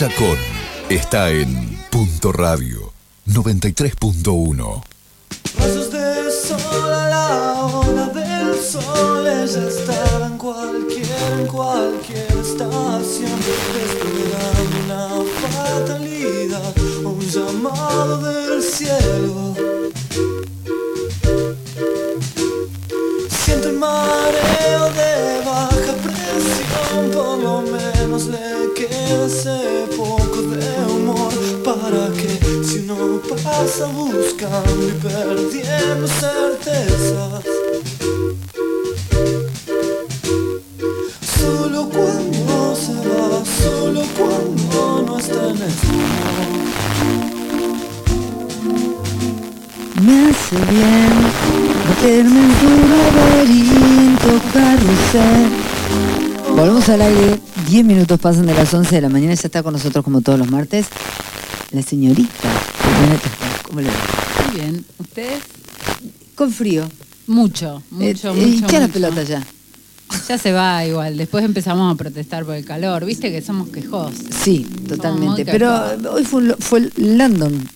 Chacón está en Punto Radio 93.1. buscando y perdiendo certezas. Solo cuando se va, solo cuando no está en este Me hace bien meterme en tu laberinto carrusel. Volvemos al aire. 10 minutos pasan de las 11 de la mañana. Ya está con nosotros como todos los martes. La señorita. ¿Cómo le va? Muy bien. ¿Ustedes? Con frío. Mucho, mucho, Eh, mucho. ¿Y qué la pelota ya? Ya se va igual. Después empezamos a protestar por el calor. Viste que somos quejosos. Sí, totalmente. Pero hoy fue, fue London.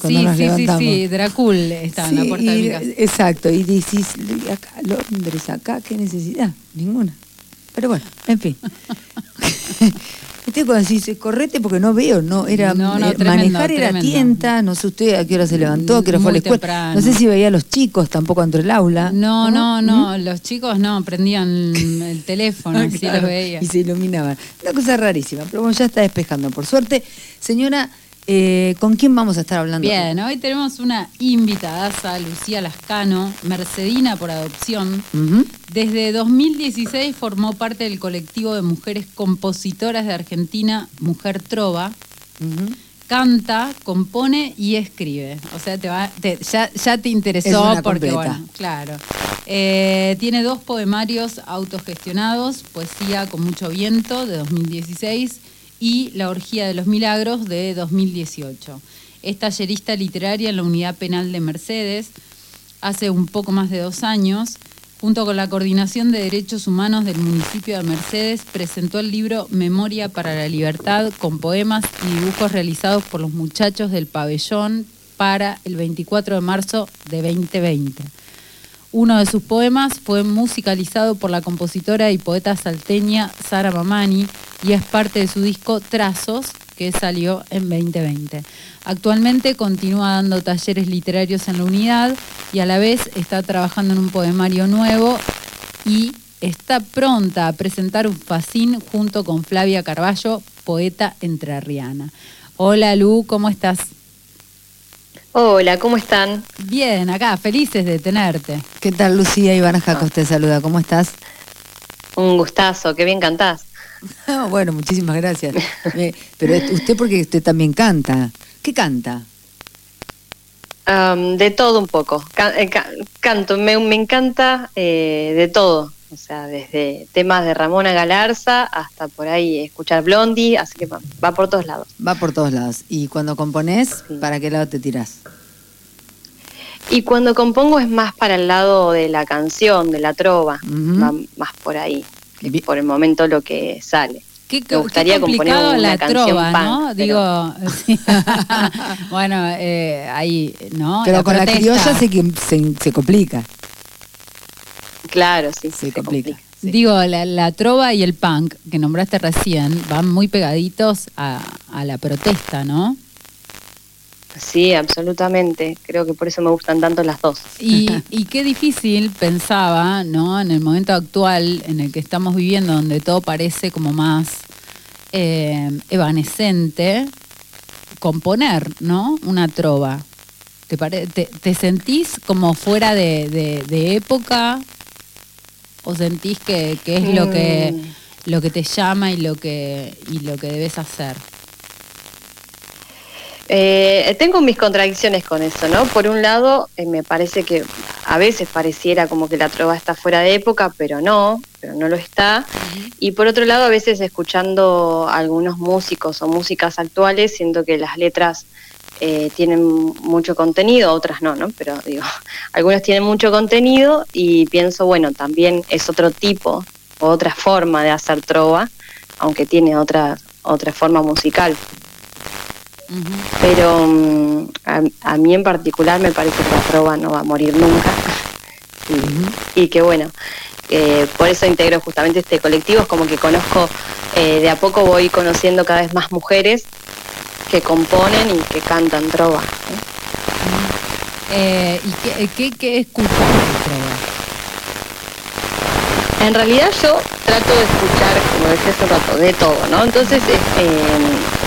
Cuando Sí, nos sí, sí, levantamos. sí. Dracul estaba en Sí, la puerta de y- mi casa. Exacto, y decís, acá, Londres, acá, ¿qué necesidad? Ninguna. Pero bueno, en fin. Viste cuando decís, correte porque no veo, no, era No, no, eh, tremendo, manejar era tremendo. tienta, no sé usted a qué hora se levantó, a qué hora fue a la escuela. temprano. No sé si veía a los chicos tampoco dentro del aula. No, no, no. Los chicos no, prendían el teléfono, Claro, los veía. Y se iluminaban. Una cosa rarísima, pero bueno, ya está despejando. Por suerte, señora, eh, ¿con quién vamos a estar hablando? Bien, hoy tenemos una invitadaza, Lucía Lascano, mercedina por adopción. Desde 2016 formó parte del colectivo de mujeres compositoras de Argentina, Mujer Trova. Canta, compone y escribe. O sea, te va, te- ya, ya te Es interesó porque, completa. bueno, claro. Eh, tiene dos poemarios autogestionados, Poesía con mucho viento de 2016 y La orgía de los milagros de 2018. Es tallerista literaria en la unidad penal de Mercedes hace un poco más de dos años. Junto con la Coordinación de Derechos Humanos del municipio de Mercedes, presentó el libro Memoria para la Libertad con poemas y dibujos realizados por los muchachos del pabellón para el 24 de marzo de 2020. Uno de sus poemas fue musicalizado por la compositora y poeta salteña Sara Mamani y es parte de su disco Trazos, que salió en 2020. Actualmente continúa dando talleres literarios en la unidad y a la vez está trabajando en un poemario nuevo y está pronta a presentar un facín junto con Flavia Carballo, poeta entrerriana. Hola Lu, ¿cómo estás? Hola, ¿cómo están? Bien, acá, felices de tenerte. ¿Qué tal, Lucía Ivana Jaca? Usted saluda, ¿cómo estás? Un gustazo, qué bien cantás. Ah, bueno, muchísimas gracias. Eh, pero usted porque usted también canta. ¿Qué canta? Am, de todo un poco. Eh, ca- canto, me, me encanta eh, de todo. O sea, desde temas de Ramona Galarza hasta por ahí escuchar Blondie, así que va, va por todos lados. Va por todos lados. Y cuando componés, Sí. ¿para qué lado te tirás? Y cuando compongo es más para el lado de la canción, de la trova, va más por ahí. Por el momento lo que sale. Qué, Me gustaría qué componer complicado una la canción trova, punk, ¿no? pero- Digo, sí. bueno, eh, ahí, ¿no? Pero con la protesta. criolla se, que- se, se complica. Claro, sí, Se complica. sí. Digo, la, la trova y el punk que nombraste recién van muy pegaditos a, a la protesta, ¿no? Sí, absolutamente. Creo que por eso me gustan tanto las dos. Y, y qué difícil pensaba, ¿no? En el momento actual en el que estamos viviendo, donde todo parece como más eh, evanescente, componer, ¿no? Una trova. ¿Te, pare- te, te sentís como fuera de, de- de época? ¿O sentís que, que es lo que, Mm. lo que te llama y lo que, y lo que debes hacer? Eh, tengo mis contradicciones con eso, ¿no? Por un lado, eh, me parece que a veces pareciera como que la trova está fuera de época, pero no, pero no lo está. Y por otro lado, a veces escuchando a algunos músicos o músicas actuales, siento que las letras eh, tienen mucho contenido, otras no, ¿no? Pero digo, algunos tienen mucho contenido y pienso, bueno, también es otro tipo o otra forma de hacer trova, aunque tiene otras otra forma musical. Pero mm, a, mí en particular me parece que la trova no va a morir nunca. y, que bueno, por eso integro justamente este colectivo, es como que conozco, eh, de a poco voy conociendo cada vez más mujeres que componen y que cantan trova. Eh, ¿Y qué, qué, qué escuchas En realidad yo trato de escuchar, como decía hace rato, de todo, ¿no? Entonces, eh,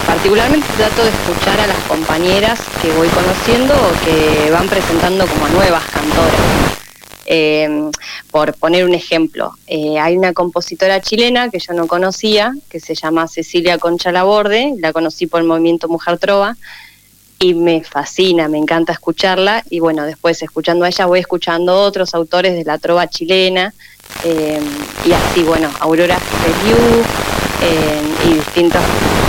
particularmente trato de escuchar a las compañeras que voy conociendo o que van presentando como nuevas cantoras. Eh, por poner un ejemplo, eh, hay una compositora chilena que yo no conocía, que se llama Cecilia Concha Laborde, la conocí por el movimiento Mujer Trova, y me fascina, me encanta escucharla, y bueno, después escuchando a ella voy escuchando otros autores de la trova chilena, eh, y así, bueno, Aurora Feliu, y distintas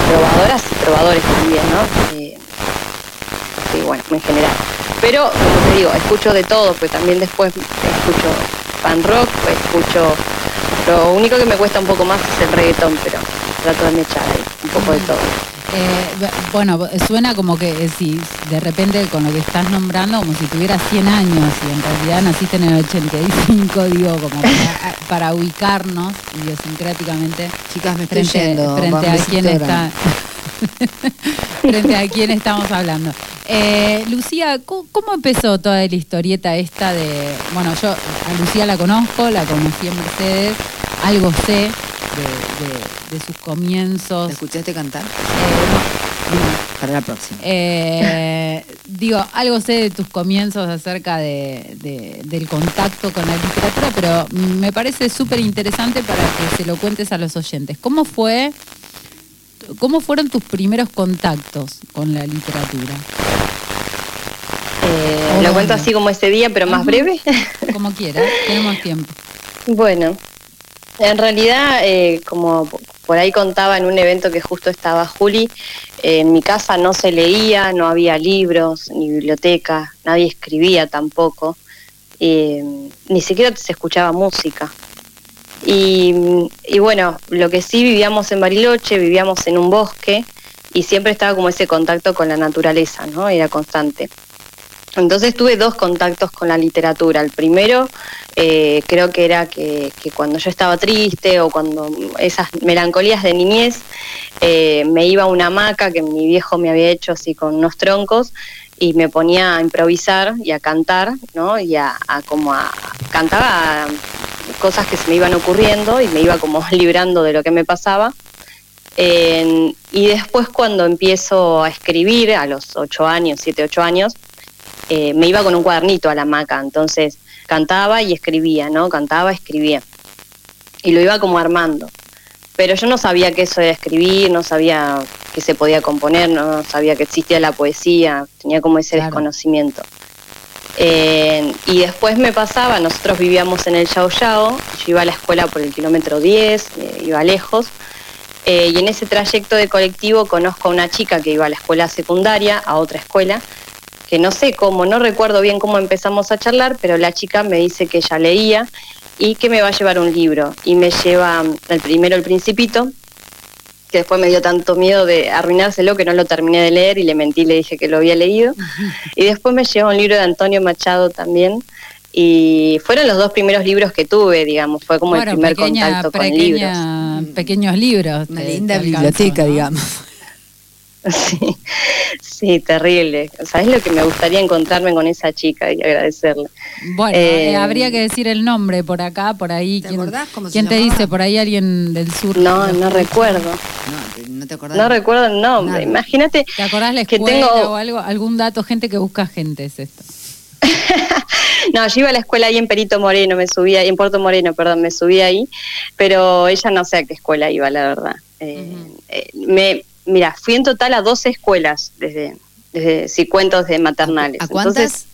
trovadoras y trovadores también, ¿no? sí, bueno, en general. Pero, como te digo, escucho de todo, pues también después escucho fan rock, escucho... Lo único que me cuesta un poco más es el reggaetón, pero trato de echar ahí un poco de todo. Eh, bueno, suena como que eh, si de repente con lo que estás nombrando, como si tuvieras 100 años y en realidad naciste en el 85, digo, como para, ubicarnos idiosincráticamente. Chicas, me estoy frente, frente a quién está. frente a quién estamos hablando. Eh, Lucía, ¿cómo, empezó toda la historieta esta de... Bueno, yo a Lucía la conozco, la conocí en Mercedes, algo sé de, sus comienzos. ¿Te escuchaste cantar? Eh, Para la próxima. Eh, digo, algo sé de tus comienzos acerca de, del contacto con la literatura, pero me parece súper interesante para que se lo cuentes a los oyentes. ¿Cómo fue ¿Cómo fueron tus primeros contactos con la literatura? Eh, lo cuento así como ese día, pero más breve. Como quieras, tenemos tiempo. Bueno, en realidad, eh, como por ahí contaba en un evento que justo estaba Juli, eh, en mi casa no se leía, no había libros, ni biblioteca, nadie escribía tampoco, ni siquiera se escuchaba música. Y, bueno, lo que sí vivíamos en Bariloche, vivíamos en un bosque y siempre estaba como ese contacto con la naturaleza, ¿no? Era constante. Entonces tuve dos contactos con la literatura. El primero eh, creo que era que, cuando yo estaba triste o cuando esas melancolías de niñez, eh, me iba a una hamaca que mi viejo me había hecho así con unos troncos y me ponía a improvisar y a cantar, ¿no? Y a, a como a cantaba cosas que se me iban ocurriendo y me iba como librando de lo que me pasaba. y después cuando empiezo a escribir, a los ocho años, siete, ocho años, eh, me iba con un cuadernito a la maca, entonces cantaba y escribía, ¿no? Cantaba, escribía. Y lo iba como armando. Pero yo no sabía que eso era escribir, no sabía que se podía componer, no sabía que existía la poesía, tenía como ese desconocimiento. Eh, y después me pasaba, nosotros vivíamos en el Yao Yao, yo iba a la escuela por el kilómetro 10, eh, iba lejos, eh, y en ese trayecto de colectivo conozco a una chica que iba a la escuela secundaria, a otra escuela, que no sé cómo, no recuerdo bien cómo empezamos a charlar, pero la chica me dice que ella leía y que me va a llevar un libro, y me lleva el primero El Principito, que después me dio tanto miedo de arruinárselo que no lo terminé de leer y le mentí, le dije que lo había leído. Y después me llevó un libro de Antonio Machado también. Y fueron los dos primeros libros que tuve, digamos, fue como el primer contacto con libros. Pequeños libros. Una linda biblioteca, digamos. Sí, sí, terrible. ¿Sabes lo que me gustaría encontrarme con esa chica y agradecerle? Bueno, eh, eh, habría que decir el nombre por acá, por ahí. ¿Te ¿Quién, acordás cómo ¿quién te dice? Por ahí alguien del sur. No, no recuerdo. No, no te acordás. No recuerdo el nombre. Imagínate. ¿Te acordás la escuela que tengo... o algo? Algún dato, gente que busca gente es esto. no, yo iba a la escuela ahí en Perito Moreno, me subía, en Puerto Moreno, perdón, me subí ahí, pero ella no sé a qué escuela iba, la verdad. Eh, me, mira, fui en total a 12 escuelas desde, desde si cuento de maternales. ¿A cuántas? Entonces,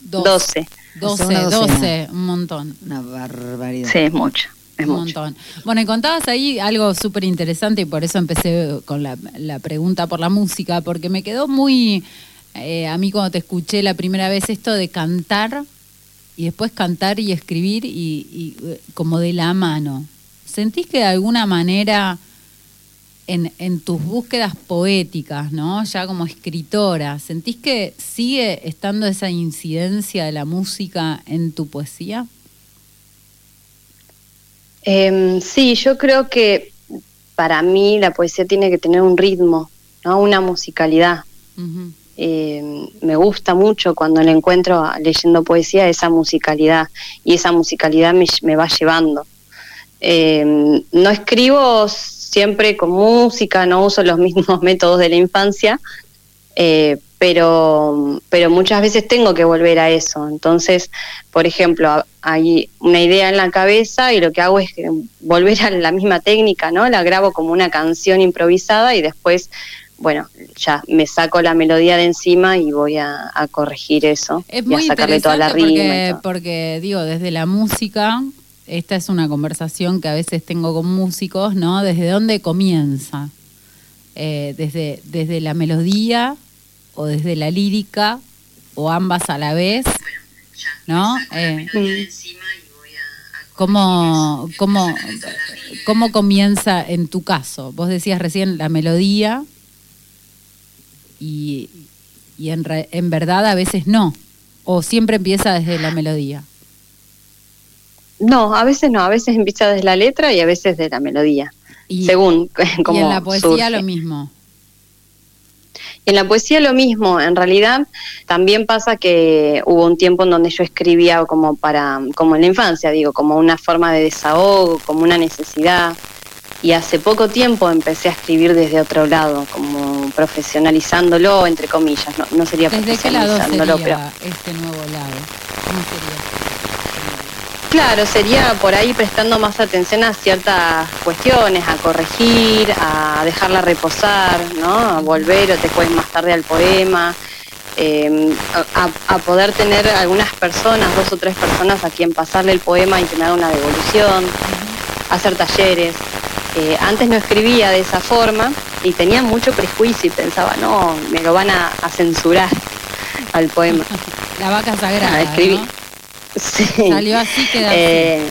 12. 12, 12, un montón. Una barbaridad. Sí, es mucho. Es un montón. Bueno, y contabas ahí algo súper interesante y por eso empecé con la, pregunta por la música, porque me quedó muy, eh, a mí cuando te escuché la primera vez esto de cantar y después cantar y escribir y, y como de la mano. ¿Sentís que de alguna manera en, en tus búsquedas poéticas, ¿no? Ya como escritora, ¿sentís que sigue estando esa incidencia de la música en tu poesía? Em, sí, yo creo que para mí la poesía tiene que tener un ritmo, ¿no? una musicalidad. Em, me gusta mucho cuando le encuentro leyendo poesía esa musicalidad y esa musicalidad me, va llevando. Em, no escribo siempre con música, no uso los mismos métodos de la infancia, eh, pero, pero muchas veces tengo que volver a eso. Entonces, por ejemplo, hay una idea en la cabeza y lo que hago es volver a la misma técnica, ¿no? La grabo como una canción improvisada y después, bueno, ya me saco la melodía de encima y voy a, corregir eso es y a sacarle toda la rima. Porque, porque, digo, desde la música, esta es una conversación que a veces tengo con músicos, ¿no? ¿Desde dónde comienza? Eh, desde, desde la melodía o desde la lírica o ambas a la vez, ¿no? Eh, ¿cómo, cómo, ¿Cómo comienza en tu caso? Vos decías recién la melodía y, y en, en verdad a veces no, o siempre empieza desde la melodía. No, a veces no, a veces empieza desde la letra y a veces de la melodía. Y, según como y en la poesía lo mismo. En la poesía lo mismo, en realidad también pasa que hubo un tiempo en donde yo escribía como para, como en la infancia, digo, como una forma de desahogo, como una necesidad. Y hace poco tiempo empecé a escribir desde otro lado, como profesionalizándolo, entre comillas, no, sería ¿Desde qué lado sería este nuevo lado? ¿Cómo sería? Claro, sería por ahí prestando más atención a ciertas cuestiones, a corregir, a dejarla reposar, ¿no? A volver o te puedes más tarde al poema, em, a, poder tener algunas personas, dos o tres personas a quien pasarle el poema y tener una devolución, hacer talleres. Eh, antes no escribía de esa forma y tenía mucho prejuicio y pensaba, no, me lo van a, censurar al poema. La vaca sagrada. escribí. Salió así, queda eh,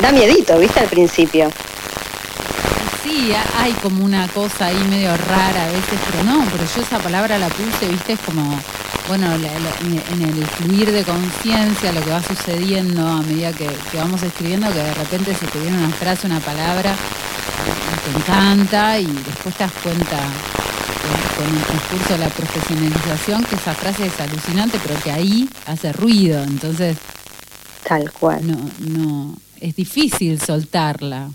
Da miedito, ¿viste? Al principio. Sí, hay como una cosa ahí medio rara a veces, pero no, pero yo esa palabra la puse, ¿viste? Es como, bueno, en el fluir de conciencia, lo que va sucediendo a medida que, vamos escribiendo, que de repente se te viene una frase, una palabra, y te encanta y después te das cuenta con el transcurso de la profesionalización que esa frase es alucinante, pero que ahí hace ruido, entonces... Tal cual. No, no, es difícil soltarla,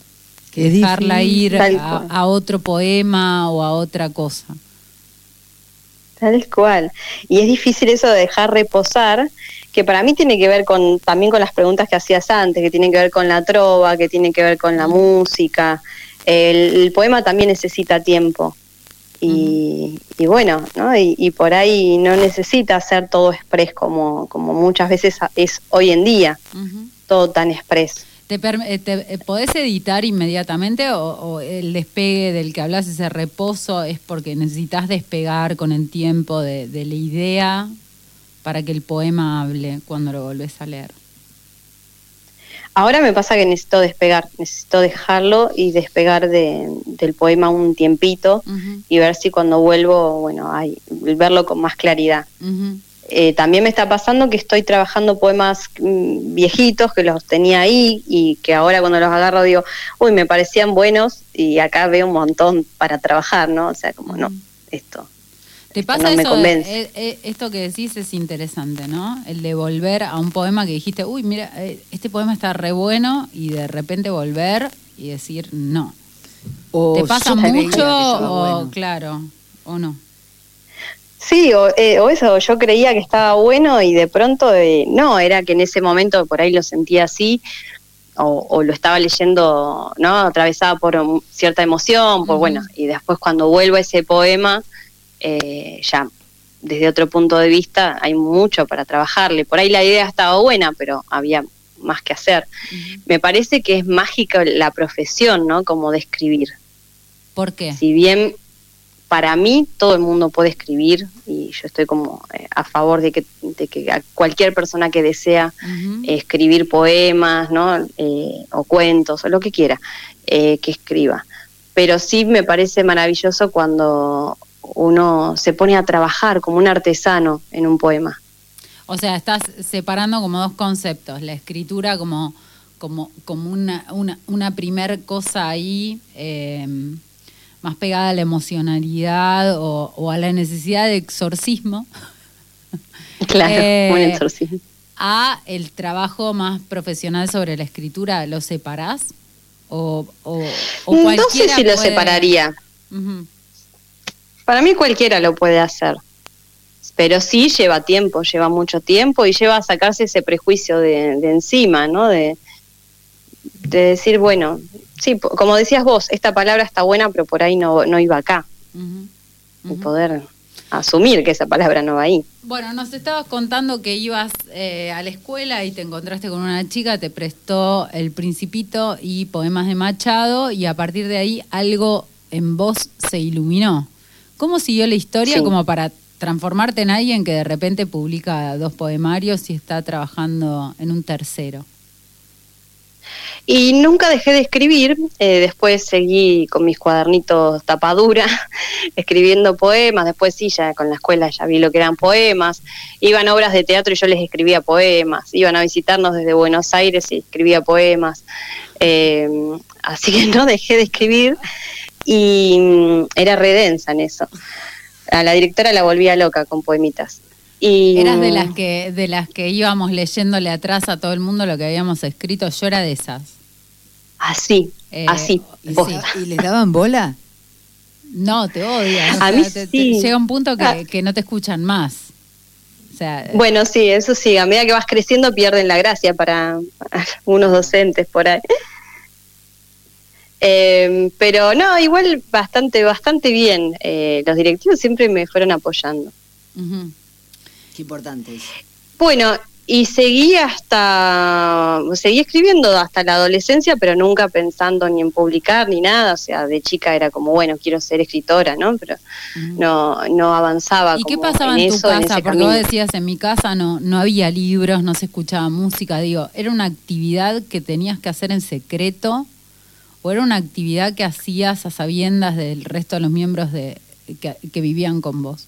que dejarla ir a, otro poema o a otra cosa. Tal cual. Y es difícil eso de dejar reposar, que para mí tiene que ver con también con las preguntas que hacías antes, que tienen que ver con la trova, que tienen que ver con la música. el poema también necesita tiempo. Y, bueno, ¿no? Y, por ahí no necesita ser todo express como, como muchas veces es hoy en día, todo tan express. ¿Te, eh, eh, ¿Podés editar inmediatamente o, el despegue del que hablas, ese reposo, es porque necesitas despegar con el tiempo de, de la idea para que el poema hable cuando lo volvés a leer? Ahora me pasa que necesito despegar, necesito dejarlo y despegar del poema un tiempito y ver si cuando vuelvo, bueno, hay, verlo con más claridad. Eh, también me está pasando que estoy trabajando poemas mm, viejitos que los tenía ahí y que ahora cuando los agarro digo, uy, me parecían buenos y acá veo un montón para trabajar, ¿no? O sea, como no, esto ¿Te pasa eso? Eh, eh, esto que decís es interesante, ¿no? El de volver a un poema que dijiste, uy, mira, eh, este poema está re bueno y de repente volver y decir no. ¿Te pasa mucho o claro, o no? Sí, o, eso, yo creía que estaba bueno y de pronto no, era que en ese momento por ahí lo sentía así o, lo estaba leyendo, ¿no? Atravesada por cierta emoción, pues bueno, y después cuando vuelvo a ese poema eh, ya desde otro punto de vista hay mucho para trabajarle. Por ahí la idea estaba buena, pero había más que hacer. Me parece que es mágica la profesión, ¿no? Como de escribir. ¿Por qué? Si bien para mí todo el mundo puede escribir y yo estoy como eh, a favor de que, de que cualquier persona que desea escribir poemas, ¿no? Eh, o cuentos o lo que quiera, que escriba. Pero sí me parece maravilloso cuando uno se pone a trabajar como un artesano en un poema. O sea, estás separando como dos conceptos, la escritura como, como, como una, una, una primer cosa ahí eh, más pegada a la emocionalidad o, o a la necesidad de exorcismo. Claro, Eh, un exorcismo. a el trabajo más profesional sobre la escritura, ¿lo separás? ¿O, o, o No sé si lo separaría. Para mí cualquiera lo puede hacer. Pero sí lleva tiempo, lleva mucho tiempo y lleva a sacarse ese prejuicio de, de encima, ¿no? De, de decir, bueno, sí, como decías vos, esta palabra está buena, pero por ahí no, no iba acá. Ujú. Y poder asumir que esa palabra no va ahí. Bueno, nos estabas contando que ibas eh, a la escuela y te encontraste con una chica, te prestó El Principito y poemas de Machado y a partir de ahí algo en vos se iluminó. ¿Cómo siguió la historia Sí. como para transformarte en alguien que de repente publica dos poemarios y está trabajando en un tercero? Y nunca dejé de escribir, eh, después seguí con mis cuadernitos tapadura, escribiendo poemas, después sí, ya con la escuela ya vi lo que eran poemas, iban a obras de teatro y yo les escribía poemas, iban a visitarnos desde Buenos Aires y escribía poemas, Eh, así que no dejé de escribir y mm, era redensa en eso. A la directora la volvía loca con poemitas. Y, Eras de mm, las que de las que íbamos leyéndole atrás a todo el mundo lo que habíamos escrito. Yo era de esas. Así, Eh, así, y. ¿Y les daban bola? No, te odian. A O mí sea, te- te- sí. llega un punto que, Ah. que no te escuchan más. O sea, Bueno, sí, eso sí, a medida que vas creciendo pierden la gracia para, para algunos docentes por ahí. Eh, pero no, igual bastante, bastante bien. Eh, los directivos siempre me fueron apoyando. Qué importante es. Bueno, y seguí hasta, seguí escribiendo hasta la adolescencia, pero nunca pensando ni en publicar ni nada. O sea, de chica era como, bueno, quiero ser escritora, ¿no? Pero Ujú. no, no avanzaba. ¿Y qué pasaba en, tu eso, en casa? ese Porque vos decías, en mi casa no, no había libros, no se escuchaba música. Digo, ¿era una actividad que tenías que hacer en secreto? ¿O era una actividad que hacías a sabiendas del resto de los miembros de, que, que vivían con vos?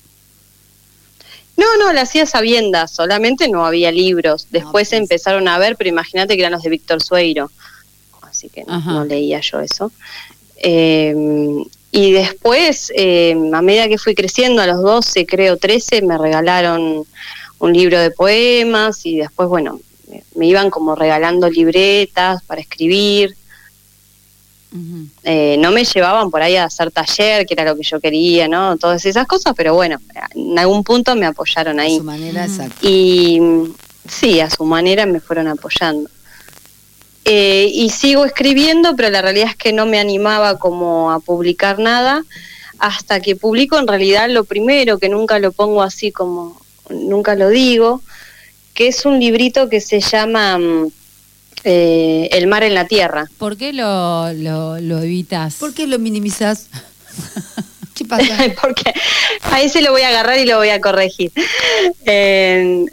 No, no, la hacía sabiendas, solamente no había libros. Después pues. empezaron a ver, pero imagínate que eran los de Víctor Sueiro, así que no, leía yo eso. Eh, y después, eh, a medida que fui creciendo, a los 12, creo 13, me regalaron un libro de poemas y después, bueno, me iban como regalando libretas para escribir. Eh, no me llevaban por ahí a hacer taller, que era lo que yo quería, ¿no? Todas esas cosas, pero bueno, en algún punto me apoyaron A ahí. su manera, exacto. Y sí, a su manera me fueron apoyando. Eh, y sigo escribiendo, pero la realidad es que no me animaba como a publicar nada, hasta que publico en realidad lo primero, que nunca lo pongo así como, nunca lo digo, que es un librito que se llama mm, eh, El mar en la tierra. ¿Por qué lo, lo, lo evitas? ¿Por qué lo minimizás? ¿Qué pasa? porque a ese lo voy a agarrar y lo voy a corregir. Eh,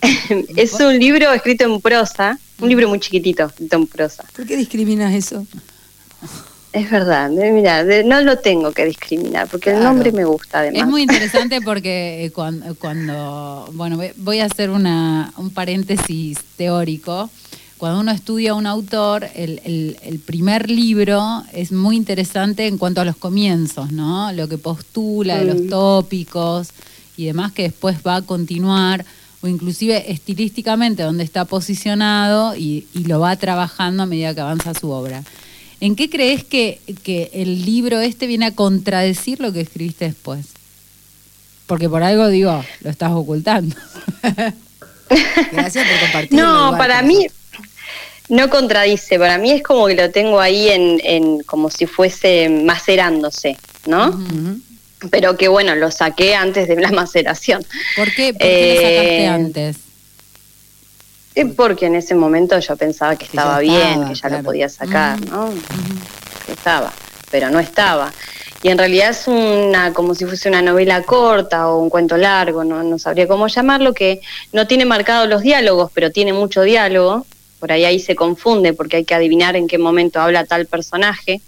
es un libro escrito en prosa, un libro muy chiquitito, escrito en prosa. ¿Por qué discriminas eso? Es verdad, eh, mira, no lo tengo que discriminar, porque el nombre me gusta además. Es muy interesante porque eh, cuando, cuando- bueno, voy- voy a hacer una, un paréntesis teórico. Cuando uno estudia a un autor, el, el- el primer libro es muy interesante en cuanto a los comienzos, ¿no? Lo que postula, de los Mm. tópicos y demás que después va a continuar, o inclusive estilísticamente donde está posicionado y, y lo va trabajando a medida que avanza su obra. ¿En qué crees que, que el libro este viene a contradecir lo que escribiste después? Porque por algo digo, lo estás ocultando. Gracias por compartirlo. No, para mí nosotros. No contradice, para mí es como que lo tengo ahí en, en como si fuese macerándose, ¿no? Pero que bueno, lo saqué antes de la maceración. ¿Por qué, por qué lo sacaste Eh, antes? Eh, Porque en ese momento yo pensaba que estaba bien, estaba, que ya claro. lo podía sacar. ¿no? Que estaba, pero no estaba. Y en realidad es una, como si fuese una novela corta o un cuento largo, no, no sabría cómo llamarlo, que no tiene marcados los diálogos, pero tiene mucho diálogo. Por ahí ahí se confunde porque hay que adivinar en qué momento habla tal personaje.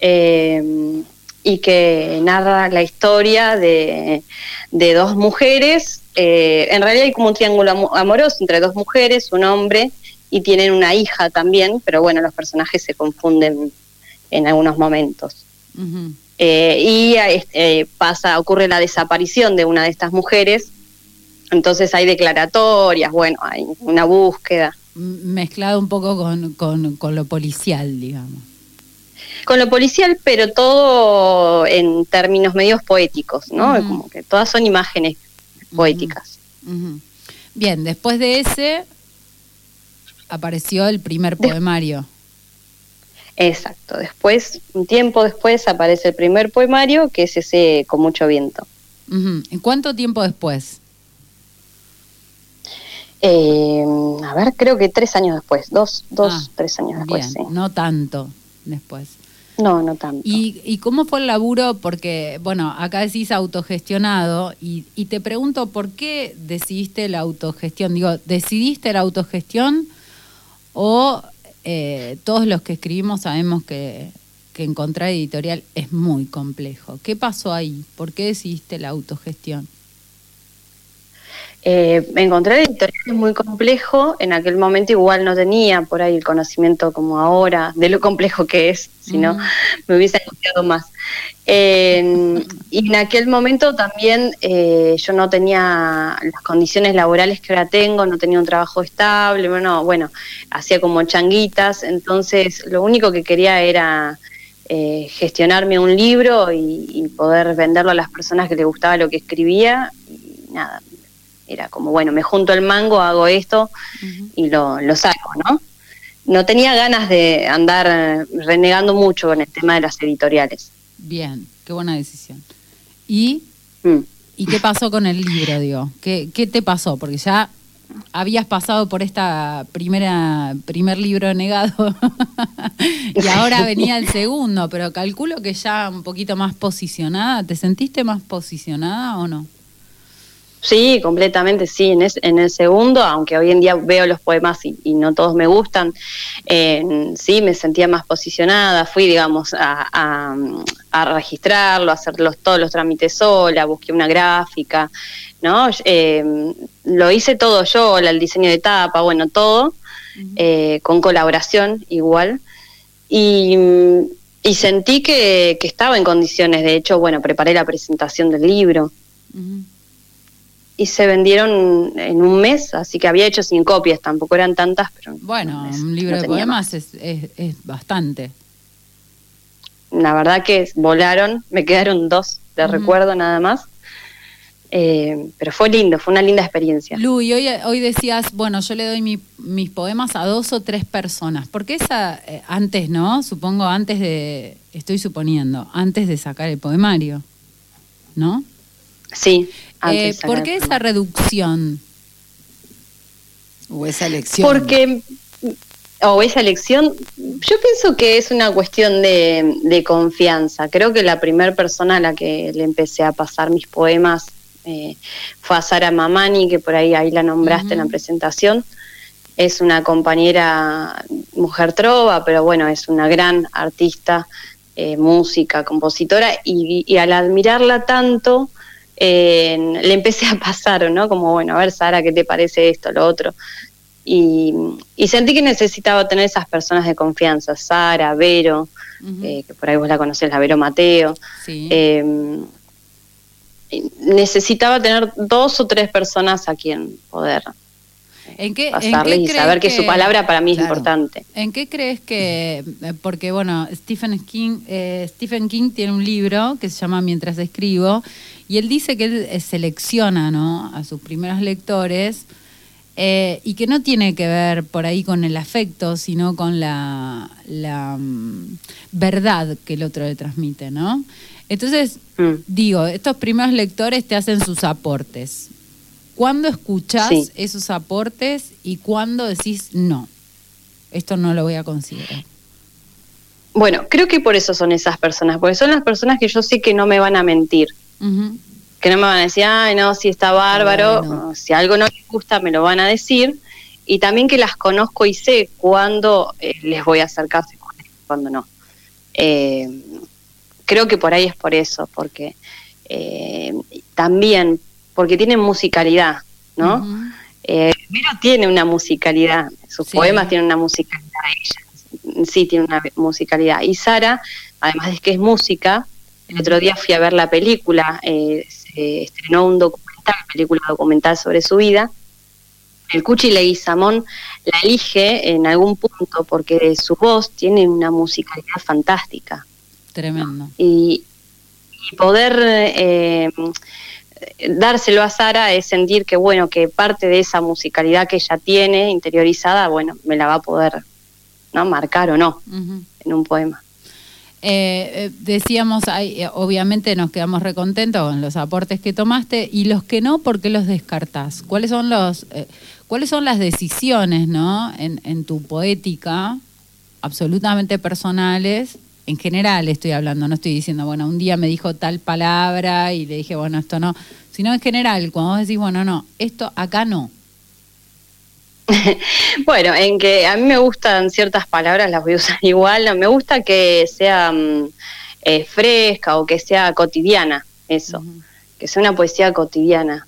Eh, y que narra la historia de, de dos mujeres. Eh, en realidad hay como un triángulo amoroso entre dos mujeres, un hombre, y tienen una hija también, pero bueno, los personajes se confunden en algunos momentos. Eh, y eh, pasa, ocurre la desaparición de una de estas mujeres, entonces hay declaratorias, bueno, hay una búsqueda. Mezclado un poco con, con, con lo policial, digamos. Con lo policial, pero todo en términos medios poéticos, ¿no? Como que todas son imágenes poéticas. Bien, después de ese apareció el primer poemario. Exacto, después, un tiempo después aparece el primer poemario, que es ese Con mucho viento. ¿En cuánto tiempo después? Eh, a ver, creo que tres años después, dos, dos ah, tres años después. No tanto después. No, no tanto. ¿Y, ¿Y, cómo fue el laburo? Porque, bueno, acá decís autogestionado y, y te pregunto, ¿por qué decidiste la autogestión? Digo, ¿decidiste la autogestión o eh, todos los que escribimos sabemos que, que encontrar editorial es muy complejo? ¿Qué pasó ahí? ¿Por qué decidiste la autogestión? Eh, encontrar editorial es muy complejo, en aquel momento igual no tenía por ahí el conocimiento como ahora de lo complejo que es, si no me hubiese angustiado más. y en aquel momento también eh, yo no tenía las condiciones laborales que ahora tengo, no tenía un trabajo estable, bueno, bueno, hacía como changuitas, entonces lo único que quería era eh, gestionarme un libro y, y poder venderlo a las personas que les gustaba lo que escribía y nada, era como, bueno, me junto el mango, hago esto y lo, lo saco, ¿no? No tenía ganas de andar renegando mucho con el tema de las editoriales. Bien, qué buena decisión. ¿Y, mm. ¿y qué pasó con el libro, digo? ¿Qué, ¿Qué te pasó? Porque ya habías pasado por esta primera primer libro negado y ahora venía el segundo, pero calculo que ya un poquito más posicionada. ¿Te sentiste más posicionada o no? Sí, completamente, sí. En, en el segundo, aunque hoy en día veo los poemas y, no todos me gustan, sí me sentía más posicionada. Fui, digamos, a, registrarlo, a hacer todos los trámites sola, busqué una gráfica, ¿no? Em, lo hice todo yo, el diseño de tapa, bueno, todo, eh, con colaboración igual. Y, sentí que, estaba en condiciones. De hecho, bueno, preparé la presentación del libro y se vendieron en un mes, así que había hecho sin copias, tampoco eran tantas, pero... Bueno, un, libro de poemas es, es, bastante. La verdad que volaron, me quedaron dos de recuerdo nada más. Eh, pero fue lindo, fue una linda experiencia. Lu, y hoy, hoy decías, bueno, yo le doy mis poemas a dos o tres personas. porque esa, eh, antes, no? Supongo antes de, estoy suponiendo, antes de sacar el poemario, ¿no? Sí. Eh, ¿Por qué esa reducción? ¿O esa elección? Porque, o esa elección, yo pienso que es una cuestión de, confianza. Creo que la primera persona a la que le empecé a pasar mis poemas eh, fue a Sara Mamani, que por ahí, ahí la nombraste en la presentación. Es una compañera mujer trova, pero bueno, es una gran artista, eh, música, compositora, y al admirarla tanto, le empecé a pasar, ¿no? Como, bueno, a ver, Sara, ¿qué te parece esto, lo otro? Y, sentí que necesitaba tener esas personas de confianza, Sara, Vero, eh, que por ahí vos la conocés, la Vero Mateo. Em, necesitaba tener dos o tres personas a quien poder ¿En qué, pasarle y saber que, su palabra para mí es importante. ¿En qué crees que, eh, porque bueno, Stephen King, eh, Stephen King tiene un libro que se llama Mientras escribo, y él dice que él eh, selecciona ¿no? a sus primeros lectores y que no tiene que ver por ahí con el afecto, sino con la, la mm, verdad que el otro le transmite, ¿no? Entonces, mm. digo, estos primeros lectores te hacen sus aportes. ¿Cuándo escuchás esos aportes y cuándo decís no? Esto no lo voy a considerar. Bueno, creo que por eso son esas personas, porque son las personas que yo sé que no me van a mentir. Que no me van a decir, ay, no, si está bárbaro, si algo no les gusta, me lo van a decir. y también que las conozco y sé cuándo eh, les voy a hacer caso y cuándo no. Eh, creo que por ahí es por eso, porque eh, también, porque tienen musicalidad, ¿no? Pero tiene una musicalidad, sus poemas tienen una musicalidad, ella sí tiene una musicalidad. Y Sara, además de que es música, el otro día fui a ver la película, se estrenó un documental, película documental sobre su vida, el Cuchi Leguizamón la elige en algún punto porque su voz tiene una musicalidad fantástica. Tremendo. Y, poder eh, dárselo a Sara es sentir que, bueno, que parte de esa musicalidad que ella tiene interiorizada, bueno, me la va a poder ¿no? marcar o no en un poema. Eh, eh, decíamos, obviamente nos quedamos recontentos con los aportes que tomaste y los que no, ¿por qué los descartás? ¿Cuáles son los, ¿Cuáles son las decisiones, ¿no? En, tu poética, absolutamente personales, en general estoy hablando, no estoy diciendo, bueno, un día me dijo tal palabra y le dije, bueno, esto no, sino en general, cuando vos decís, bueno, no, esto acá no. bueno, en que a mí me gustan ciertas palabras, las voy a usar igual, me gusta que sea mm, eh, fresca o que sea cotidiana, eso, que sea una poesía cotidiana.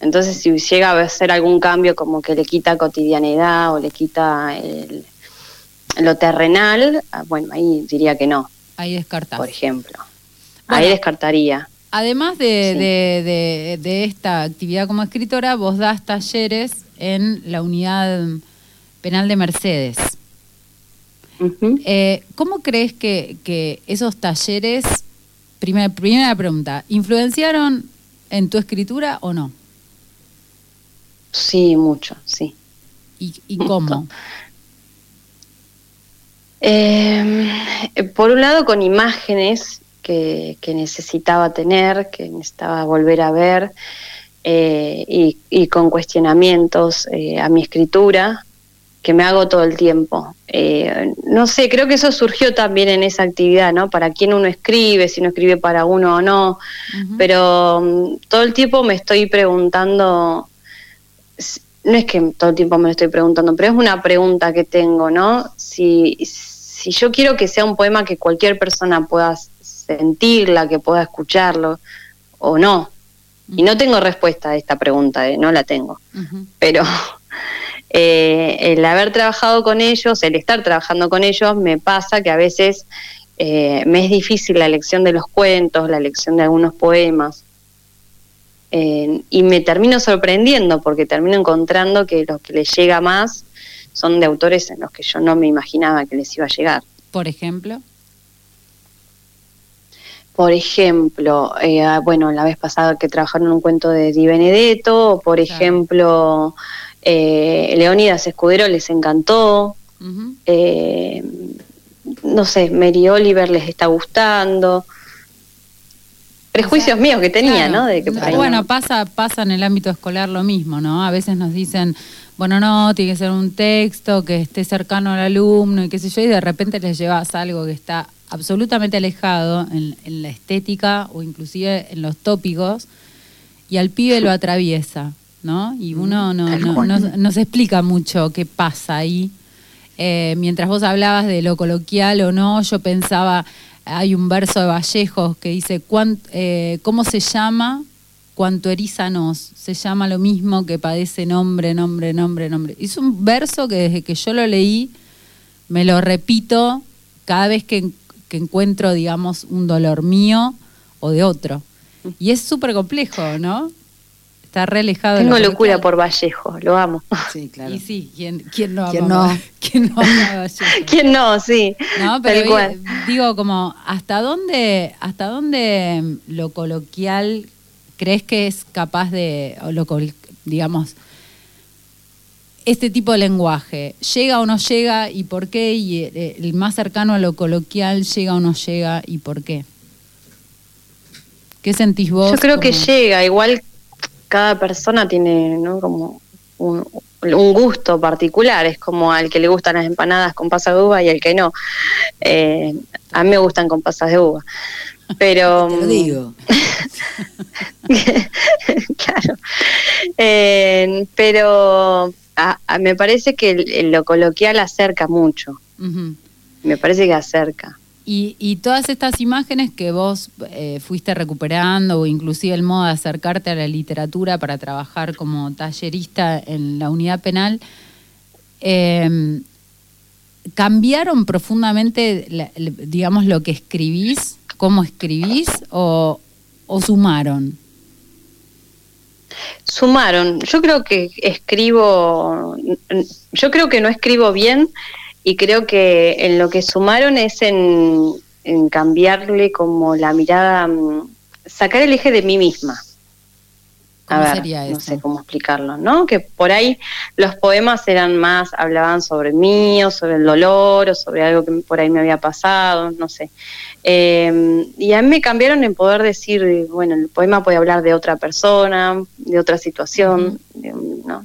Entonces, si llega a ser algún cambio como que le quita cotidianidad o le quita lo terrenal, ah, bueno, ahí diría que no. Ahí descartas. Por ejemplo. ahí descartaría. Además de, de, esta actividad como escritora, vos das talleres en la unidad penal de Mercedes. Eh, ¿Cómo crees que, que esos talleres, primera, primera pregunta, influenciaron en tu escritura o no? Sí, mucho, sí. ¿Y, cómo? Em, por un lado, con imágenes que, necesitaba tener, que necesitaba volver a ver, eh, y, con cuestionamientos eh, a mi escritura, que me hago todo el tiempo. Eh, no sé, creo que eso surgió también en esa actividad, ¿no? Para quién uno escribe, si uno escribe para uno o no, pero mm, todo el tiempo me estoy preguntando no es que todo el tiempo me lo estoy preguntando, pero es una pregunta que tengo, ¿no? Si, si yo quiero que sea un poema que cualquier persona pueda sentirla, que pueda escucharlo, o no. Y no tengo respuesta a esta pregunta, ¿eh? no la tengo. Pero eh, el haber trabajado con ellos, el estar trabajando con ellos, me pasa que a veces eh, me es difícil la elección de los cuentos, la elección de algunos poemas y me termino sorprendiendo porque termino encontrando que lo que les llega más son de autores en los que yo no me imaginaba que les iba a llegar. Por ejemplo. Por ejemplo, eh, ah, bueno, la vez pasada que trabajaron en un cuento de Di Benedetto, por ejemplo, eh, Leonidas Escudero les encantó, eh, no sé, Mary Oliver les está gustando, prejuicios míos que tenía, ¿no? De que bueno, pasa, pasa en el ámbito escolar lo mismo, ¿no? A veces nos dicen, bueno, no, tiene que ser un texto que esté cercano al alumno y qué sé yo, y de repente les llevas algo que está absolutamente alejado en, la estética o inclusive en los tópicos y al pibe lo atraviesa, ¿no? Y mm, uno no, no, se explica mucho qué pasa ahí. Eh, mientras vos hablabas de lo coloquial o no, yo pensaba, hay un verso de Vallejos que dice, eh, ¿cómo se llama? Cuanto erízanos, se llama lo mismo que padece nombre, nombre, nombre, nombre. Es un verso que desde que yo lo leí, me lo repito cada vez que, encuentro, digamos, un dolor mío o de otro. Y es súper complejo, ¿no? Está re alejado. Tengo locura por Vallejo, lo amo. Sí, claro. Y sí, ¿quién, quién no ¿Quién no? ¿Quién no Vallejo? ¿Quién no? Sí. No, pero digo, como, ¿hasta dónde, ¿hasta dónde lo coloquial crees que es capaz de, o lo, digamos, este tipo de lenguaje, ¿llega o no llega y por qué? Y eh, el más cercano a lo coloquial, ¿llega o no llega y por qué? ¿Qué sentís vos? Yo creo que llega, igual cada persona tiene ¿no? como un, gusto particular, es como al que le gustan las empanadas con pasas de uva y al que no. Eh, a mí me gustan con pasas de uva. Pero. Te lo digo. claro. Eh, pero me parece que lo coloquial acerca mucho. Me parece que acerca. Y, todas estas imágenes que vos eh, fuiste recuperando o inclusive el modo de acercarte a la literatura para trabajar como tallerista en la unidad penal, em, ¿cambiaron profundamente, digamos, lo que escribís, cómo escribís o, o sumaron? Sumaron. Yo creo que escribo, yo creo que no escribo bien y creo que en lo que sumaron es en, cambiarle como la mirada, mm, sacar el eje de mí misma. A ver, no sé cómo explicarlo, ¿no? Que por ahí los poemas eran más, hablaban sobre mí, o sobre el dolor, o sobre algo que por ahí me había pasado, no sé. Eh, y a mí me cambiaron en poder decir, bueno, el poema puede hablar de otra persona, de otra situación, ¿no?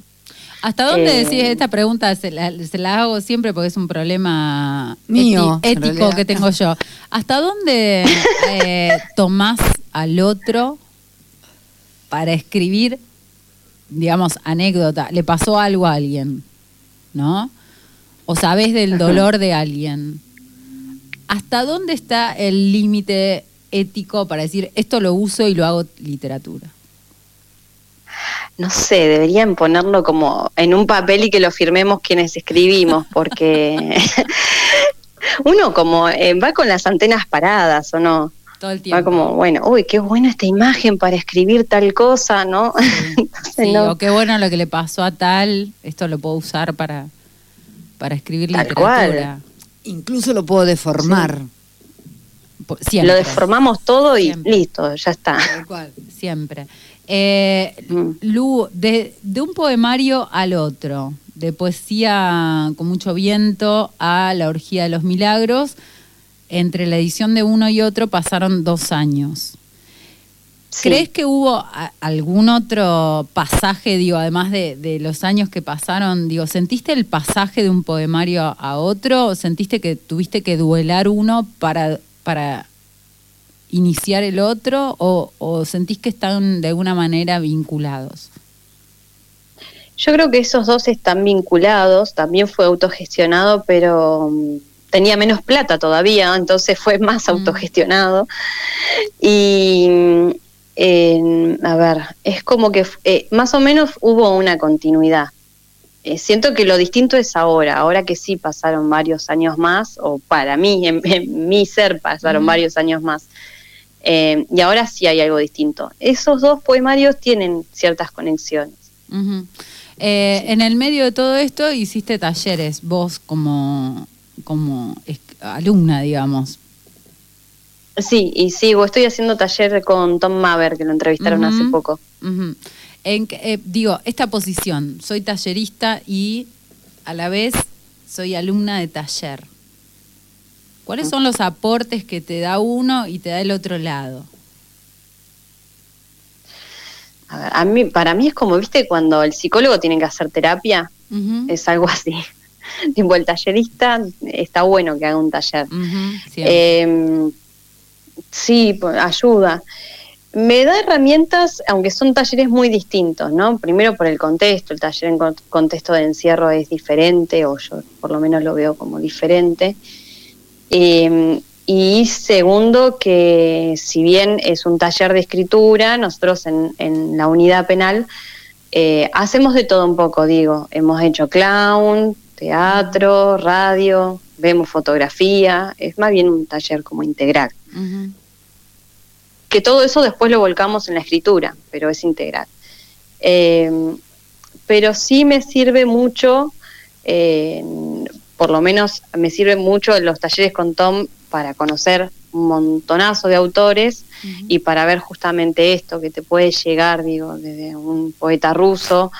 ¿Hasta dónde eh, decís esta pregunta? Se la, hago siempre porque es un problema mío, ético que tengo yo. ¿Hasta dónde eh, tomás al otro para escribir, digamos, anécdota? ¿Le pasó algo a alguien? ¿No? ¿O sabés del dolor de alguien? ¿Hasta dónde está el límite ético para decir esto lo uso y lo hago literatura? No sé, deberían ponerlo como en un papel y que lo firmemos quienes escribimos, porque uno como eh, va con las antenas paradas, ¿o no? Todo el tiempo. Va como, bueno, uy, qué buena esta imagen para escribir tal cosa, ¿no? Sí, o qué bueno lo que le pasó a tal, esto lo puedo usar para, para escribir tal literatura. Incluso lo puedo deformar. Lo deformamos todo y listo, ya está. Tal cual, siempre. Eh, Lu, de, un poemario al otro, de poesía con mucho viento a la orgía de los milagros, entre la edición de uno y otro pasaron dos años. ¿Crees que hubo algún otro pasaje, digo, además de, los años que pasaron, digo, ¿sentiste el pasaje de un poemario a otro? ¿O sentiste que tuviste que duelar uno para, para iniciar el otro o, sentís que están de alguna manera vinculados? Yo creo que esos dos están vinculados, también fue autogestionado, pero mm, tenía menos plata todavía, entonces fue más mm. autogestionado. Y, a ver, es como que eh, más o menos hubo una continuidad. Eh, siento que lo distinto es ahora, ahora que sí pasaron varios años más, o para mí, en, mi ser pasaron varios años más. Eh, y ahora sí hay algo distinto. Esos dos poemarios tienen ciertas conexiones. Eh, en el medio de todo esto hiciste talleres, vos como, como alumna, digamos. Sí, y sigo, estoy haciendo taller con Tom Maver, que lo entrevistaron hace poco. en, eh, digo, esta posición, soy tallerista y a la vez soy alumna de taller. ¿Cuáles son los aportes que te da uno y te da el otro lado? A, mí, para mí es como, viste, cuando el psicólogo tiene que hacer terapia, es algo así. tipo, el tallerista está bueno que haga un taller. Em, sí, ayuda. Me da herramientas, aunque son talleres muy distintos, ¿no? Primero por el contexto, el taller en contexto de encierro es diferente, o yo por lo menos lo veo como diferente. Em, y segundo, que si bien es un taller de escritura, nosotros en, la unidad penal eh, hacemos de todo un poco, digo, hemos hecho clown, teatro, radio, vemos fotografía, es más bien un taller como integral. Que todo eso después lo volcamos en la escritura, pero es integral. Em, pero sí me sirve mucho eh, por lo menos me sirven mucho los talleres con Tom para conocer un montonazo de autores y para ver justamente esto que te puede llegar, digo, desde un poeta ruso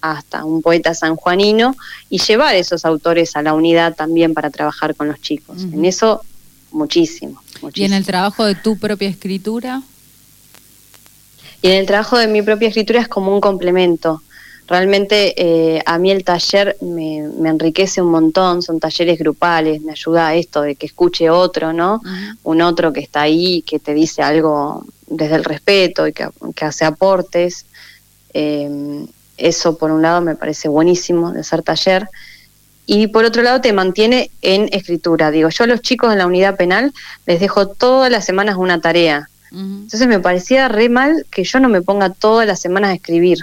hasta un poeta sanjuanino y llevar esos autores a la unidad también para trabajar con los chicos. En eso, muchísimo, muchísimo. ¿Y en el trabajo de tu propia escritura? Y en el trabajo de mi propia escritura es como un complemento realmente eh, a mí el taller me, enriquece un montón, son talleres grupales, me ayuda a esto de que escuche otro, ¿no? Un otro que está ahí, que te dice algo desde el respeto y que, hace aportes. Eh, eso por un lado me parece buenísimo de hacer taller. Y por otro lado te mantiene en escritura. Digo, yo a los chicos en la unidad penal les dejo todas las semanas una tarea. Entonces me parecía re mal que yo no me ponga todas las semanas a escribir.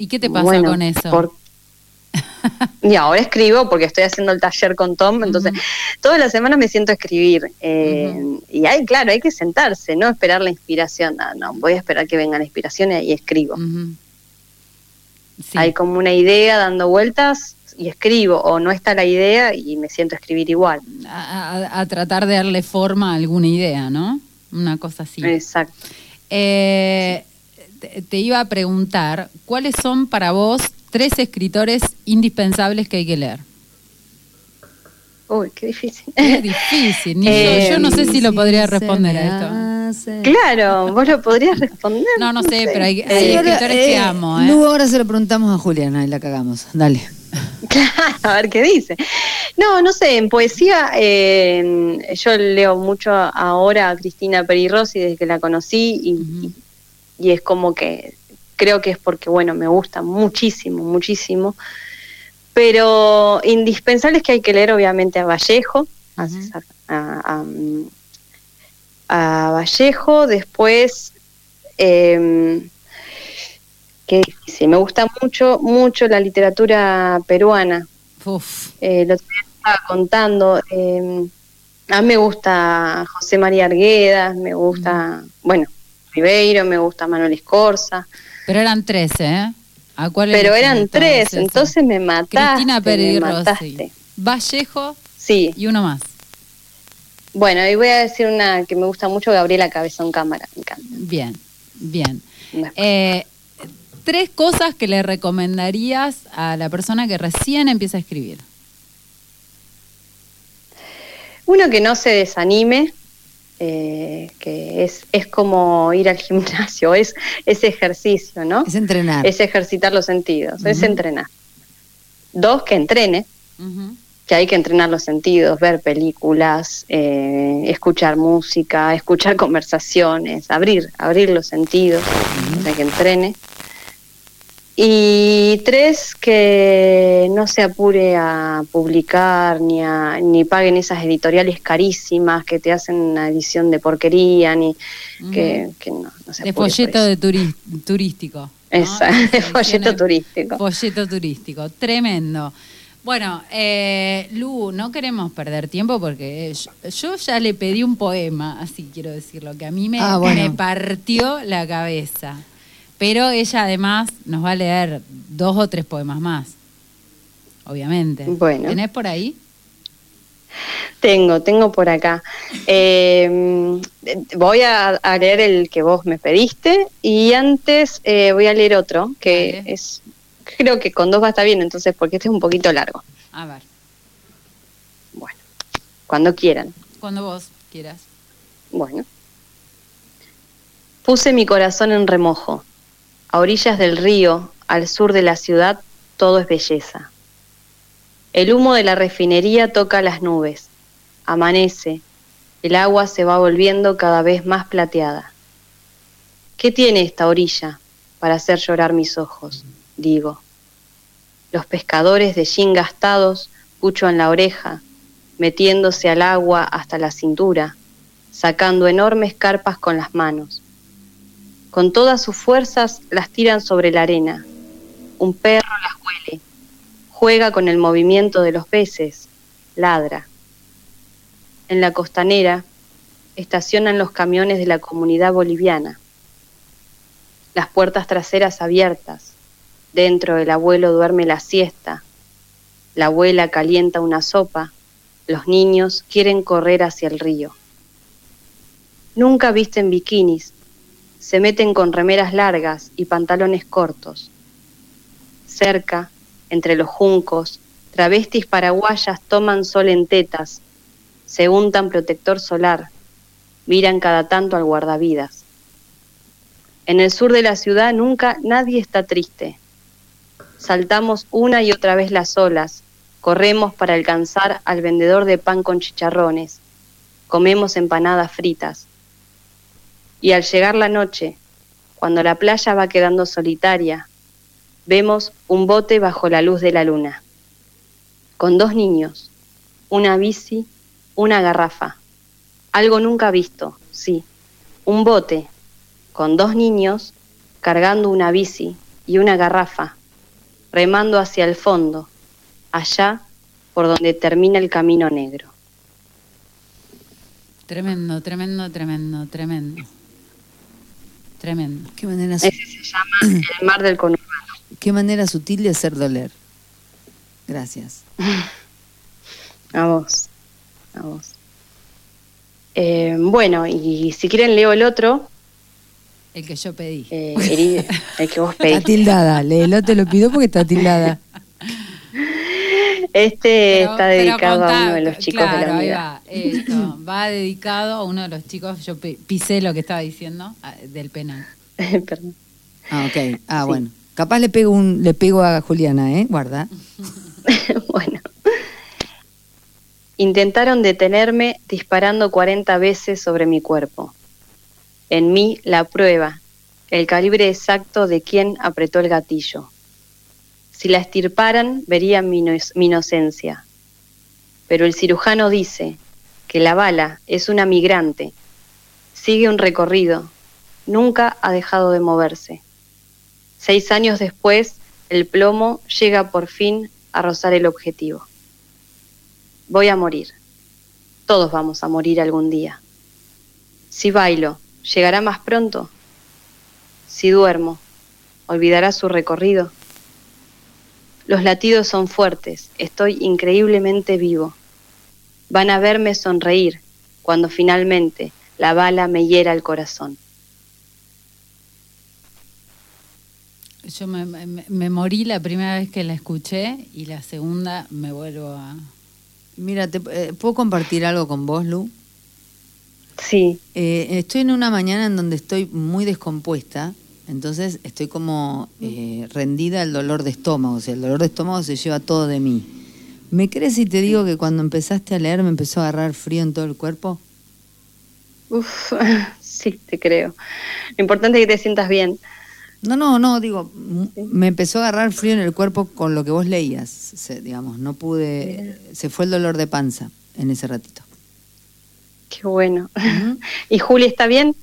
¿Y qué te pasa con eso? y ahora escribo porque estoy haciendo el taller con Tom, entonces todas las semanas me siento a escribir. Eh, y hay, claro, hay que sentarse, no esperar la inspiración. No, no voy a esperar que venga la inspiración y, escribo. Hay como una idea dando vueltas y escribo, o no está la idea y me siento a escribir igual. A, tratar de darle forma a alguna idea, ¿no? Una cosa así. Exacto. Eh, te iba a preguntar, ¿cuáles son para vos tres escritores indispensables que hay que leer? Uy, qué difícil. Es difícil. yo, no sé si lo podría responder a esto. Claro, vos lo podrías responder. No, no, sé, pero hay, escritores que eh, amo. ¿eh? ahora se lo preguntamos a Juliana y la cagamos. Dale. Claro, a ver qué dice. No, no sé, en poesía eh, yo leo mucho ahora a Cristina Perirossi desde que la conocí y, y es como que creo que es porque, bueno, me gusta muchísimo, muchísimo. Pero indispensable es que hay que leer, obviamente, a Vallejo, a, Vallejo, después, eh, que me gusta mucho, mucho la literatura peruana. Eh, lo estaba contando. Em, a mí me gusta José María Arguedas, me gusta, bueno, Ribeiro, me gusta Manuel Escorza. Pero eran tres, ¿eh? ¿A cuál Pero eran tres, entonces me mataste. Cristina Pérez Rossi. Vallejo sí. y uno más. Bueno, y voy a decir una que me gusta mucho, Gabriela Cabezón Cámara, me encanta. Bien, bien. Eh, tres cosas que le recomendarías a la persona que recién empieza a escribir. Uno que no se desanime, eh, que es, es como ir al gimnasio, es, ese ejercicio, ¿no? Es entrenar. Es ejercitar los sentidos, es entrenar. Dos, que entrene, que hay que entrenar los sentidos, ver películas, eh, escuchar música, escuchar conversaciones, abrir, abrir los sentidos, o que entrene. Y tres, que no se apure a publicar ni, a, ni paguen esas editoriales carísimas que te hacen una edición de porquería, ni que, no, se De folleto de turístico. Exacto, de folleto turístico. Folleto turístico, tremendo. Bueno, eh, Lu, no queremos perder tiempo porque yo, ya le pedí un poema, así quiero decirlo, que a mí me, ah, me partió la cabeza. Pero ella además nos va a leer dos o tres poemas más, obviamente. Bueno. ¿Tenés por ahí? Tengo, tengo por acá. Em, voy a, leer el que vos me pediste y antes eh, voy a leer otro que es, creo que con dos va a estar bien, entonces porque este es un poquito largo. A ver. Bueno, cuando quieran. Cuando vos quieras. Bueno. Puse mi corazón en remojo a orillas del río, al sur de la ciudad, todo es belleza. El humo de la refinería toca las nubes. Amanece. El agua se va volviendo cada vez más plateada. ¿Qué tiene esta orilla para hacer llorar mis ojos? Digo. Los pescadores de jean gastados, pucho en la oreja, metiéndose al agua hasta la cintura, sacando enormes carpas con las manos con todas sus fuerzas las tiran sobre la arena. Un perro las huele, juega con el movimiento de los peces, ladra. En la costanera estacionan los camiones de la comunidad boliviana. Las puertas traseras abiertas. Dentro el abuelo duerme la siesta. La abuela calienta una sopa. Los niños quieren correr hacia el río. Nunca visten bikinis, se meten con remeras largas y pantalones cortos. Cerca, entre los juncos, travestis paraguayas toman sol en tetas, se untan protector solar, miran cada tanto al guardavidas. En el sur de la ciudad nunca nadie está triste. Saltamos una y otra vez las olas, corremos para alcanzar al vendedor de pan con chicharrones, comemos empanadas fritas, y al llegar la noche, cuando la playa va quedando solitaria, vemos un bote bajo la luz de la luna, con dos niños, una bici, una garrafa, algo nunca visto, sí, un bote con dos niños cargando una bici y una garrafa, remando hacia el fondo, allá por donde termina el camino negro. Tremendo, tremendo, tremendo, tremendo. Tremendo. Qué manera, Ese se llama El mar del conurbano. qué manera sutil de hacer doler. Gracias. A vos, a vos. Eh, bueno, y si quieren leo el otro, El que yo pedí. eh, el, el que vos Está pediste. tildada. Léelo, te lo pido porque está tildada. Este Pero- está dedicado contá, a uno de los chicos claro, de la ahí unidad. va, esto, va dedicado a uno de los chicos, yo pi- pisé lo que estaba diciendo, a- del penal. Perdón. Ah, ok. Ah, Sí. bueno. Capaz le pego un, le pego a Juliana, ¿eh? Guarda. bueno. Intentaron detenerme disparando 40 veces sobre mi cuerpo. En mí la prueba, el calibre exacto de quién apretó el gatillo. Si la estirparan, verían mi, mi inocencia. Pero el cirujano dice que la bala es una migrante, sigue un recorrido, nunca ha dejado de moverse. Seis años después, el plomo llega por fin a rozar el objetivo. Voy a morir. Todos vamos a morir algún día. Si bailo, ¿llegará más pronto? Si duermo, ¿olvidará su recorrido? Los latidos son fuertes, estoy increíblemente vivo. Van a verme sonreír cuando finalmente la bala me hiera el corazón. Yo me, me- me morí la primera vez que la escuché y la segunda me vuelvo a... Mira, te- eh, ¿puedo compartir algo con vos, Lu? Sí, Eh, estoy en una mañana en donde estoy muy descompuesta, entonces estoy como eh, rendida al dolor de estómago, o sea, el dolor de estómago se lleva todo de mí. ¿Me crees si te digo que cuando empezaste a leer me empezó a agarrar frío en todo el cuerpo? Uf, sí, te creo. Lo importante es que te sientas bien. No, no, no, digo, me empezó a agarrar frío en el cuerpo con lo que vos leías, se- digamos, no pude, se fue el dolor de panza en ese ratito. Qué bueno. ¿Y Juli está bien?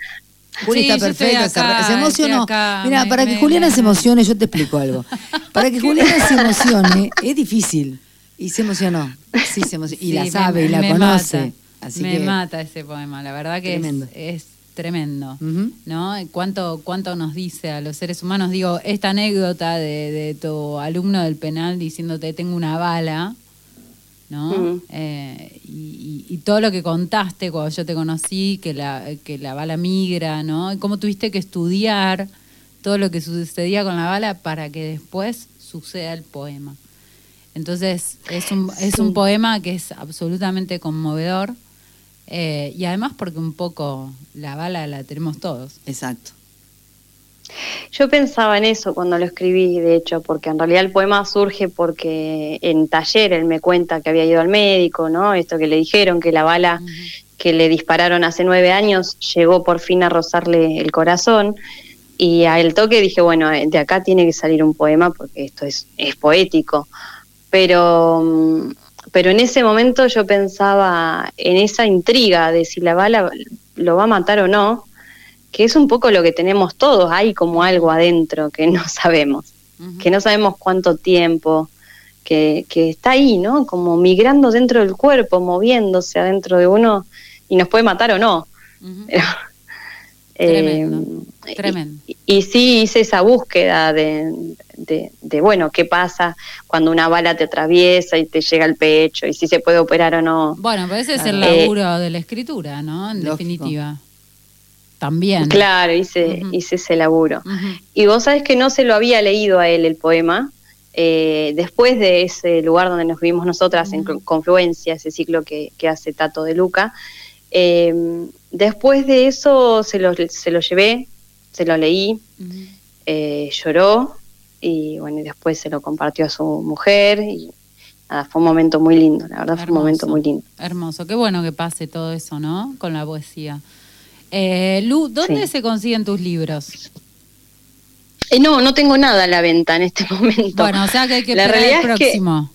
Juli Sí, está se, acá, se emocionó. Mira, me- para que Juliana me- se emocione, yo te explico algo. Para que Juliana se emocione, es difícil. Y se emocionó. Sí, se emocionó. Y Sí, la me- sabe y la conoce. mata. Así me que, mata ese poema, la verdad que es- Tremendo. Es, tremendo. Ujú. ¿No? ¿Cuánto, ¿Cuánto nos dice a los seres humanos? Digo, esta anécdota de, de tu alumno del penal diciéndote tengo una bala, ¿no? Eh, y, y- y todo lo que contaste cuando yo te conocí, que la, que la bala migra, ¿no? Y cómo tuviste que estudiar todo lo que sucedía con la bala para que después suceda el poema. Entonces, es un, es un poema que es absolutamente conmovedor. eh, y además porque un poco la bala la tenemos todos. Exacto. Yo pensaba en eso cuando lo escribí, de hecho, porque en realidad el poema surge porque en taller él me cuenta que había ido al médico, ¿no? Esto que le dijeron, que la bala que le dispararon hace nueve años llegó por fin a rozarle el corazón. Y a el toque dije, bueno, de acá tiene que salir un poema porque esto es, es poético. Pero, mm, pero en ese momento yo pensaba en esa intriga de si la bala lo va a matar o no, que es un poco lo que tenemos todos, hay como algo adentro que no sabemos, que no sabemos cuánto tiempo, que, que está ahí, ¿no? Como migrando dentro del cuerpo, moviéndose adentro de uno y nos puede matar o no. Pero, Tremendo, eh, tremendo. Y, y sí hice esa búsqueda de, de, de, bueno, qué pasa cuando una bala te atraviesa y te llega al pecho y si se puede operar o no. Bueno, pero ese es el laburo de la escritura, ¿no? En Lógico. definitiva. También. Claro, hice, hice ese laburo. Y vos sabés que no se lo había leído a él el poema. eh, después de ese lugar donde nos vimos nosotras, en. Confluencia, ese ciclo que, que hace Tato de Luca, eh, después de eso se lo, se lo llevé, se lo leí, eh, lloró y bueno, y después se lo compartió a su mujer y nada, fue un momento muy lindo, la verdad fue un momento muy lindo. Hermoso, qué bueno que pase todo eso, ¿no? Con la poesía. Eh, Lu, ¿dónde Sí. se consiguen tus libros? Eh, no, no tengo nada a la venta en este momento. Bueno, o sea que hay que La esperar realidad el es que- próximo.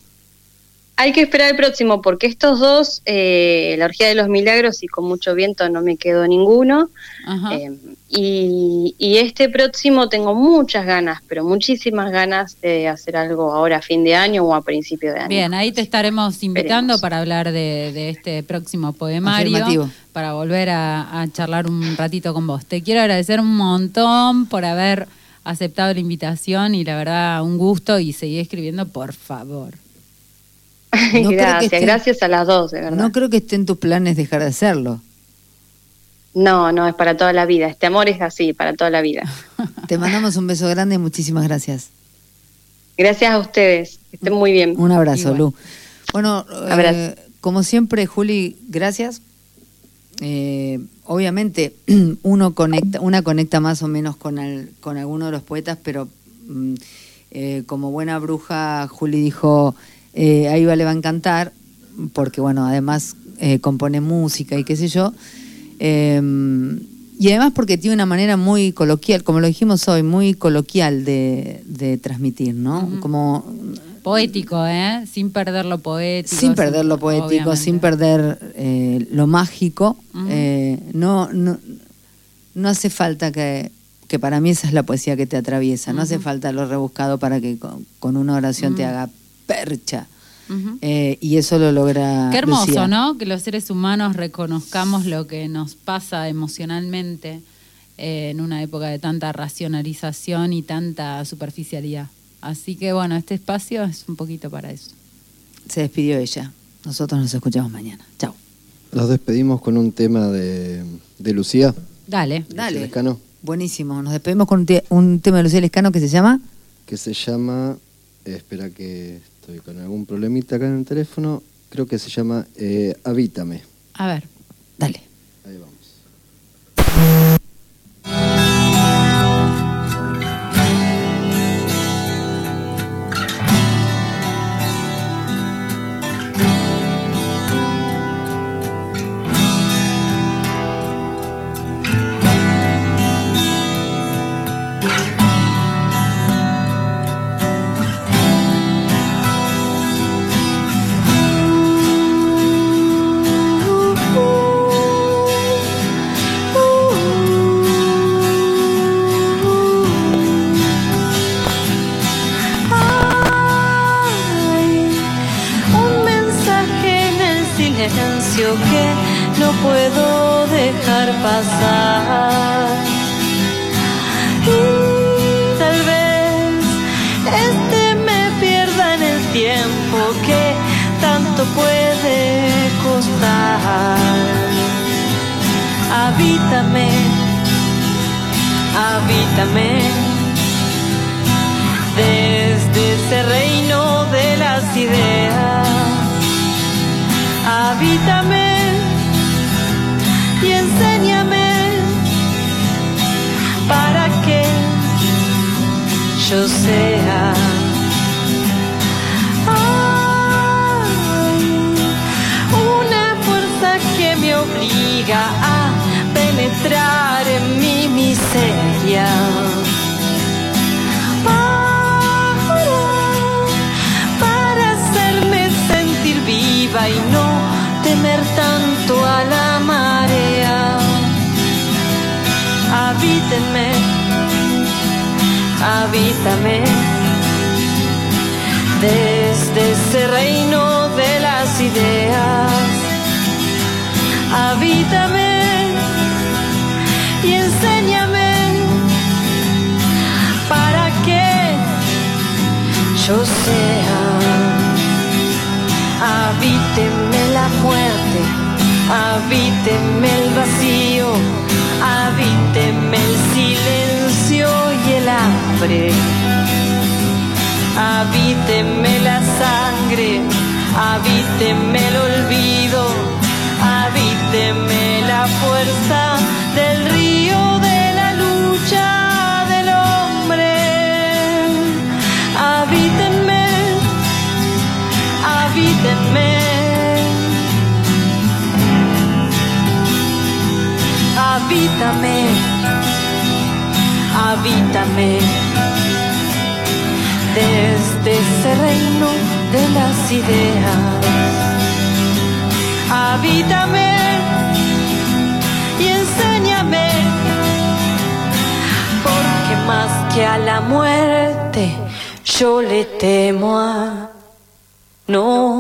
Hay que esperar el próximo porque estos dos, eh, la orgía de los milagros y con mucho viento no me quedó ninguno. Ajá. Eh, y, y este próximo tengo muchas ganas, pero muchísimas ganas de hacer algo ahora a fin de año o a principio de año. Bien, ahí te estaremos invitando Esperemos. para hablar de, de este próximo poemario, Afirmativo. para volver a, a charlar un ratito con vos. Te quiero agradecer un montón por haber aceptado la invitación y la verdad un gusto y seguí escribiendo, por favor. gracias, gracias a las dos, de verdad. No creo que esté en tus planes dejar de hacerlo. No, no, es para toda la vida. Este amor es así, para toda la vida. Te mandamos un beso grande y muchísimas gracias. Gracias a ustedes. Que estén muy bien. Un abrazo, Igual. Lu. Bueno, Abrazo. eh, como siempre, Juli, gracias. Eh, obviamente, uno conecta, una conecta más o menos con, con alguno de los poetas, pero mm, eh, como buena bruja, Juli dijo, eh, a Iva le va a encantar, porque bueno, además eh, compone música y qué sé yo. Eh, y además porque tiene una manera muy coloquial, como lo dijimos hoy, muy coloquial de, de transmitir, ¿no? Como Poético, ¿eh? Sin perder lo poético. sin perder lo poético, obviamente. sin perder eh, lo mágico. Eh, no, no, no hace falta que, que para mí esa es la poesía que te atraviesa, no hace falta lo rebuscado para que con, con una oración te haga percha. Eh, y eso lo logra. Qué hermoso, Lucía. ¿no? Que los seres humanos reconozcamos lo que nos pasa emocionalmente eh, en una época de tanta racionalización y tanta superficialidad. Así que bueno, este espacio es un poquito para eso. Se despidió ella. Nosotros nos escuchamos mañana. Chao. Nos despedimos con un tema de, de Lucía. Dale. Lucía Dale. Lescano, Buenísimo. Nos despedimos con un, un tema de Lucía Lescano que se llama. que se llama, eh, espera que estoy con algún problemita acá en el teléfono, creo que se llama eh, Habítame. A ver. Dale. Habítame, habítame desde ese reino de las ideas. Habítame y enséñame para que yo sea. Habítenme, habítame desde ese reino de las ideas. Habítame y enséñame para que yo sea. Habíteme la muerte, habíteme el vacío, habíteme el silencio y el hambre. Habíteme la sangre, habíteme el olvido, habíteme la fuerza del río de la lucha del hombre. Habítenme, habítenme. Habítame, habítame. desde ese reino de las ideas. Habítame y enséñame, porque más que a la muerte yo le temo a no